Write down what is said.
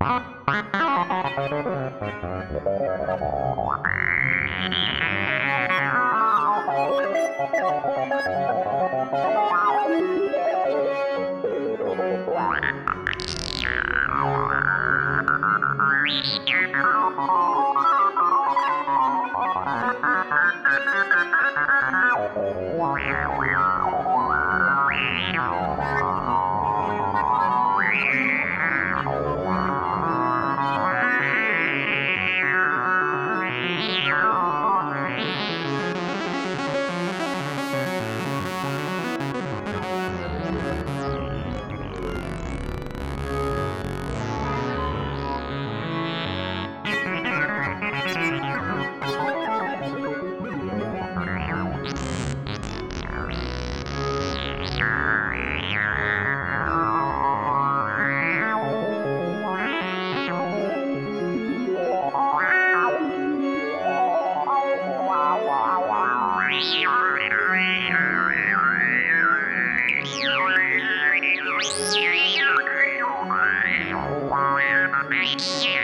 Wow, wow. Yeah.